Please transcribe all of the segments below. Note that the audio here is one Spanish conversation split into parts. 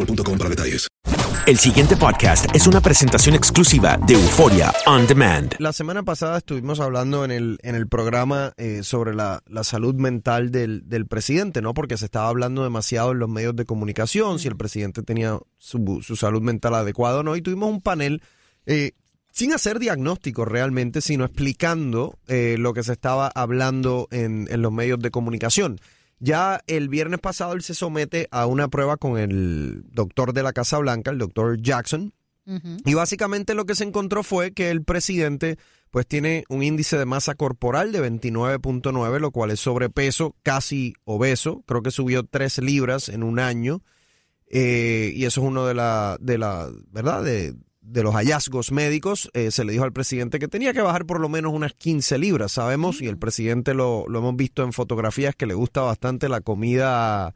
boostmobile.com para detalles. El siguiente podcast es una presentación exclusiva de Euforia On Demand. La semana pasada estuvimos hablando en el, en el programa eh, sobre la, la salud mental del, del presidente, ¿no? Porque se estaba hablando demasiado en los medios de comunicación, si el presidente tenía su, su salud mental adecuada o no. Y tuvimos un panel eh, sin hacer diagnósticos realmente, sino explicando eh, lo que se estaba hablando en, en los medios de comunicación. Ya el viernes pasado él se somete a una prueba con el doctor de la Casa Blanca, el doctor Jackson, y básicamente lo que se encontró fue que el presidente pues tiene un índice de masa corporal de 29.9, lo cual es sobrepeso, casi obeso, creo que subió 3 libras en un año, eh, y eso es uno de la, de la, ¿verdad? De, de los hallazgos médicos, eh, se le dijo al presidente que tenía que bajar por lo menos unas 15 libras, sabemos, y el presidente lo, lo hemos visto en fotografías que le gusta bastante la comida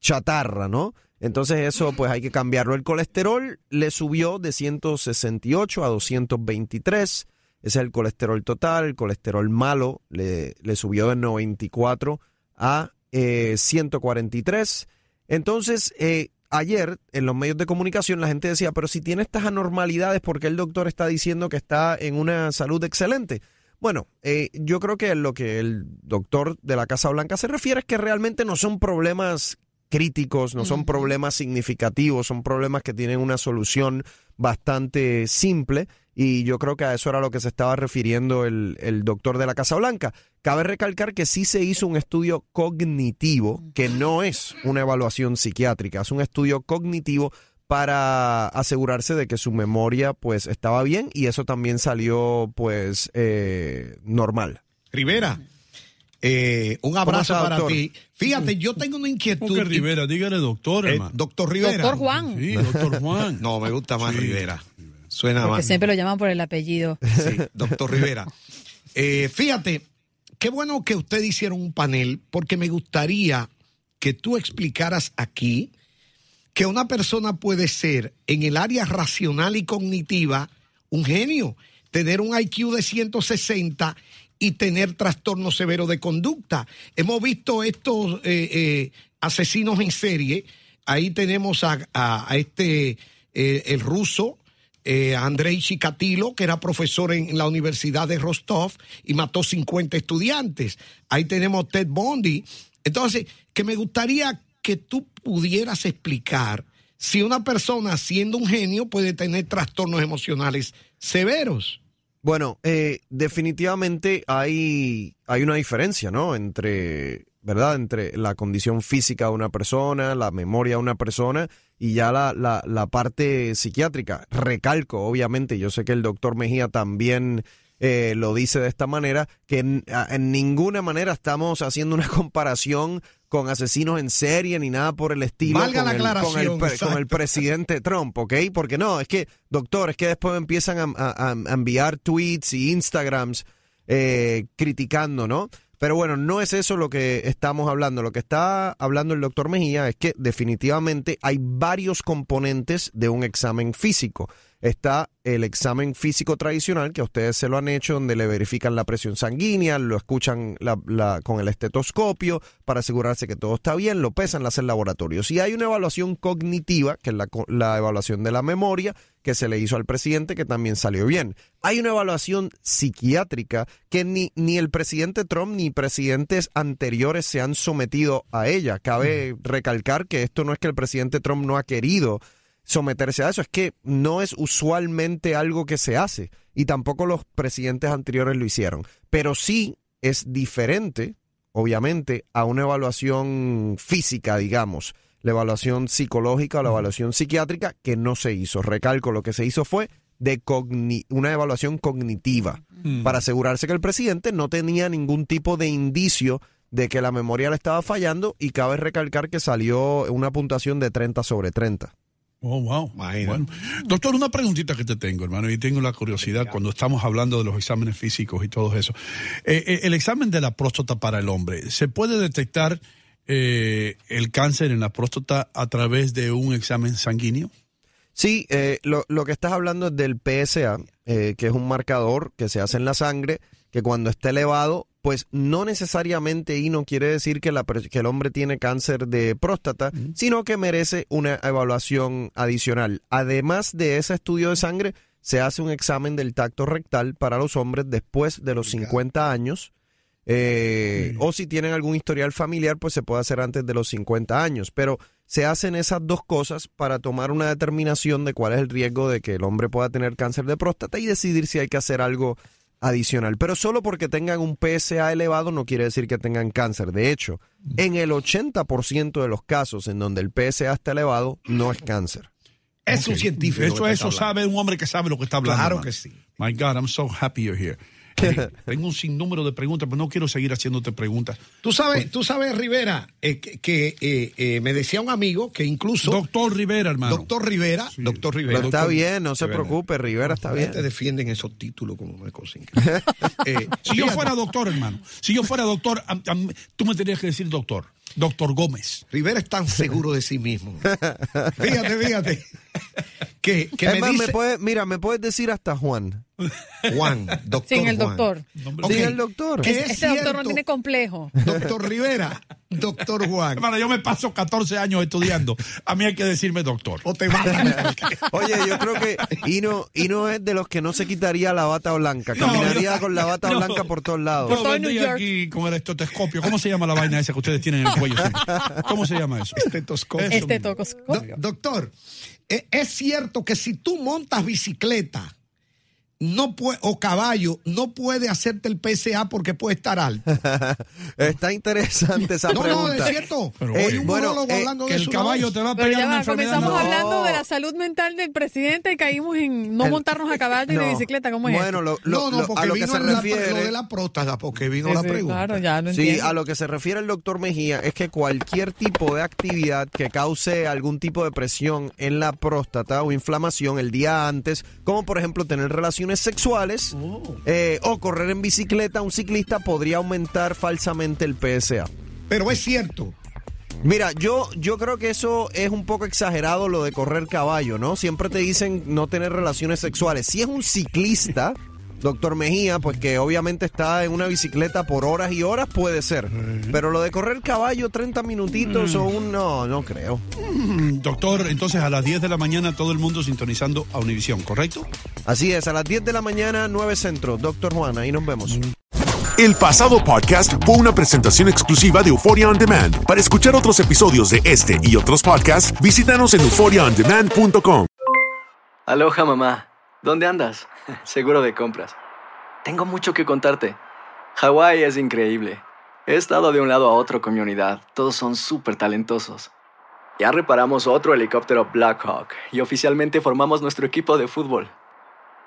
chatarra, ¿no? Entonces eso pues hay que cambiarlo. El colesterol le subió de 168 a 223, ese es el colesterol total, el colesterol malo le, le subió de 94 a eh, 143. Entonces, eh, ayer en los medios de comunicación la gente decía, pero si tiene estas anormalidades, ¿por qué el doctor está diciendo que está en una salud excelente? Bueno, eh, yo creo que lo que el doctor de la Casa Blanca se refiere es que realmente no son problemas críticos, no son problemas significativos, son problemas que tienen una solución bastante simple y yo creo que a eso era lo que se estaba refiriendo el, el doctor de la Casa Blanca. Cabe recalcar que sí se hizo un estudio cognitivo, que no es una evaluación psiquiátrica, es un estudio cognitivo para asegurarse de que su memoria pues estaba bien y eso también salió pues eh, normal. Rivera, eh, un abrazo está, para doctor? ti. Fíjate, yo tengo una inquietud. ¿Cómo que Rivera? Dígale doctor, Eh, hermano. doctor Rivera. Doctor Juan. Sí, doctor Juan. No, me gusta más Sí. Rivera. Suena Porque siempre lo llaman por el apellido. Sí, doctor Rivera. Eh, fíjate, qué bueno que usted hiciera un panel, porque me gustaría que tú explicaras aquí que una persona puede ser en el área racional y cognitiva un genio, tener un IQ de 160 y tener trastorno severo de conducta. Hemos visto estos eh, eh, asesinos en serie. Ahí tenemos a, a- a este, eh, el ruso, eh, Andrei Chikatilo, que era profesor en la Universidad de Rostov y mató 50 estudiantes. Ahí tenemos Ted Bundy. Entonces, que me gustaría que tú pudieras explicar si una persona siendo un genio puede tener trastornos emocionales severos. Bueno, eh, definitivamente hay, hay una diferencia, ¿no? Entre ¿verdad? Entre la condición física de una persona, la memoria de una persona y ya la, la, la parte psiquiátrica. Recalco, obviamente, yo sé que el doctor Mejía también eh, lo dice de esta manera, que en, en, ninguna manera estamos haciendo una comparación con asesinos en serie ni nada por el estilo Valga con, la el, con, el, con el presidente Trump, ¿ok? Porque no, es que, doctor, es que después empiezan a, a, a enviar tweets y Instagrams eh, criticando, ¿no? Pero bueno, no es eso lo que estamos hablando. Lo que está hablando el doctor Mejía es que definitivamente hay varios componentes de un examen físico. Está el examen físico tradicional, que a ustedes se lo han hecho, donde le verifican la presión sanguínea, lo escuchan la, la, con el estetoscopio para asegurarse que todo está bien, lo pesan, lo hacen laboratorios. Y hay una evaluación cognitiva, que es la, la evaluación de la memoria, que se le hizo al presidente, que también salió bien. Hay una evaluación psiquiátrica que ni, ni el presidente Trump ni presidentes anteriores se han sometido a ella. Cabe recalcar que esto no es que el presidente Trump no ha querido someterse a eso, es que no es usualmente algo que se hace y tampoco los presidentes anteriores lo hicieron, pero sí es diferente, obviamente, a una evaluación física, digamos, la evaluación psicológica o la evaluación psiquiátrica que no se hizo. Recalco, lo que se hizo fue de una evaluación cognitiva mm. para asegurarse que el presidente no tenía ningún tipo de indicio de que la memoria le estaba fallando y cabe recalcar que salió una puntuación de 30 sobre 30. Oh, wow. Bueno. Doctor, una preguntita que te tengo, hermano, y tengo la curiosidad cuando estamos hablando de los exámenes físicos y todo eso. Eh, eh, el examen de la próstata para el hombre, ¿se puede detectar eh, el cáncer en la próstata a través de un examen sanguíneo? Sí, lo, lo, que estás hablando es del PSA, que es un marcador que se hace en la sangre, que cuando está elevado, pues no necesariamente y no quiere decir que, la, que el hombre tiene cáncer de próstata, uh -huh. sino que merece una evaluación adicional. Además de ese estudio de sangre, se hace un examen del tacto rectal para los hombres después de los 50 años. Eh. O si tienen algún historial familiar, pues se puede hacer antes de los 50 años. Pero se hacen esas dos cosas para tomar una determinación de cuál es el riesgo de que el hombre pueda tener cáncer de próstata y decidir si hay que hacer algo adicional. Pero solo porque tengan un PSA elevado no quiere decir que tengan cáncer. De hecho, en el 80% de los casos en donde el PSA está elevado, no es cáncer. Es okay. un científico. Eso, eso sabe un hombre que sabe lo que está hablando. Claro man. que sí. My God, I'm so happy you're here. Tengo un sinnúmero de preguntas, pero no quiero seguir haciéndote preguntas. Tú sabes, tú sabes Rivera, eh, que, que eh, eh, me decía un amigo que incluso. Doctor Rivera, hermano. Doctor Rivera, sí. doctor Rivera. Pero está doctor, bien, no se Rivera. preocupe, Rivera está bien. Te defienden esos títulos como una cosa increíble. si yo fuera doctor, hermano, si yo fuera doctor, a, a, tú me tendrías que decir doctor. Doctor Gómez. Rivera es tan seguro de sí mismo. fíjate, fíjate. Que, que me, más, dice... me puede, mira, me puedes decir hasta Juan. Juan, doctor. Sin el Juan. doctor. Okay. Sin el doctor. Que es este doctor no tiene complejo. Doctor Rivera, doctor Juan. Hermano, yo me paso 14 años estudiando. A mí hay que decirme doctor. O te matan. Oye, yo creo que Ino, Ino es de los que no se quitaría la bata blanca. Caminaría no, con la bata no, blanca por todos lados. Yo vendría aquí con el estetoscopio. ¿Cómo se llama la vaina esa que ustedes tienen en el cuello? ¿Cómo se llama eso? Estetoscopio. Estetoscopio. Do doctor, eh, es cierto que si tú montas bicicleta no puede, o caballo, no puede hacerte el PSA porque puede estar alto. Está interesante esa no, pregunta. No, es cierto. Pero, Hay un bueno, eh, hablando que de el caballo te va a pegar una enfermedad. Comenzamos no. hablando de la salud mental del presidente y caímos en no el, montarnos a caballo y de bicicleta. ¿Cómo es bueno, lo, lo, no, no, porque a lo vino que se refiere... lo de la próstata, porque vino sí, la sí, pregunta. Claro, ya no sí, a lo que se refiere el doctor Mejía es que cualquier tipo de actividad que cause algún tipo de presión en la próstata o inflamación el día antes, como por ejemplo tener relaciones sexuales, Oh. Eh, o correr en bicicleta, un ciclista podría aumentar falsamente el PSA. Pero es cierto. Mira, yo, yo creo que eso es un poco exagerado lo de correr caballo, ¿no? Siempre te dicen no tener relaciones sexuales. Si es un ciclista, doctor Mejía, pues que obviamente está en una bicicleta por horas y horas, puede ser. Pero lo de correr caballo 30 minutitos o un... No, no creo. Doctor, entonces a las 10 de la mañana todo el mundo sintonizando a Univisión, ¿correcto? Así es, a las 10 de la mañana, 9 Centro. Doctor Juan, ahí nos vemos. El pasado podcast fue una presentación exclusiva de Euphoria On Demand. Para escuchar otros episodios de este y otros podcasts, visítanos en euphoriaondemand.com. Aloha mamá, ¿dónde andas? Seguro de compras. Tengo mucho que contarte. Hawái es increíble. He estado de un lado a otro con mi unidad. Todos son súper talentosos. Ya reparamos otro helicóptero Blackhawk y oficialmente formamos nuestro equipo de fútbol.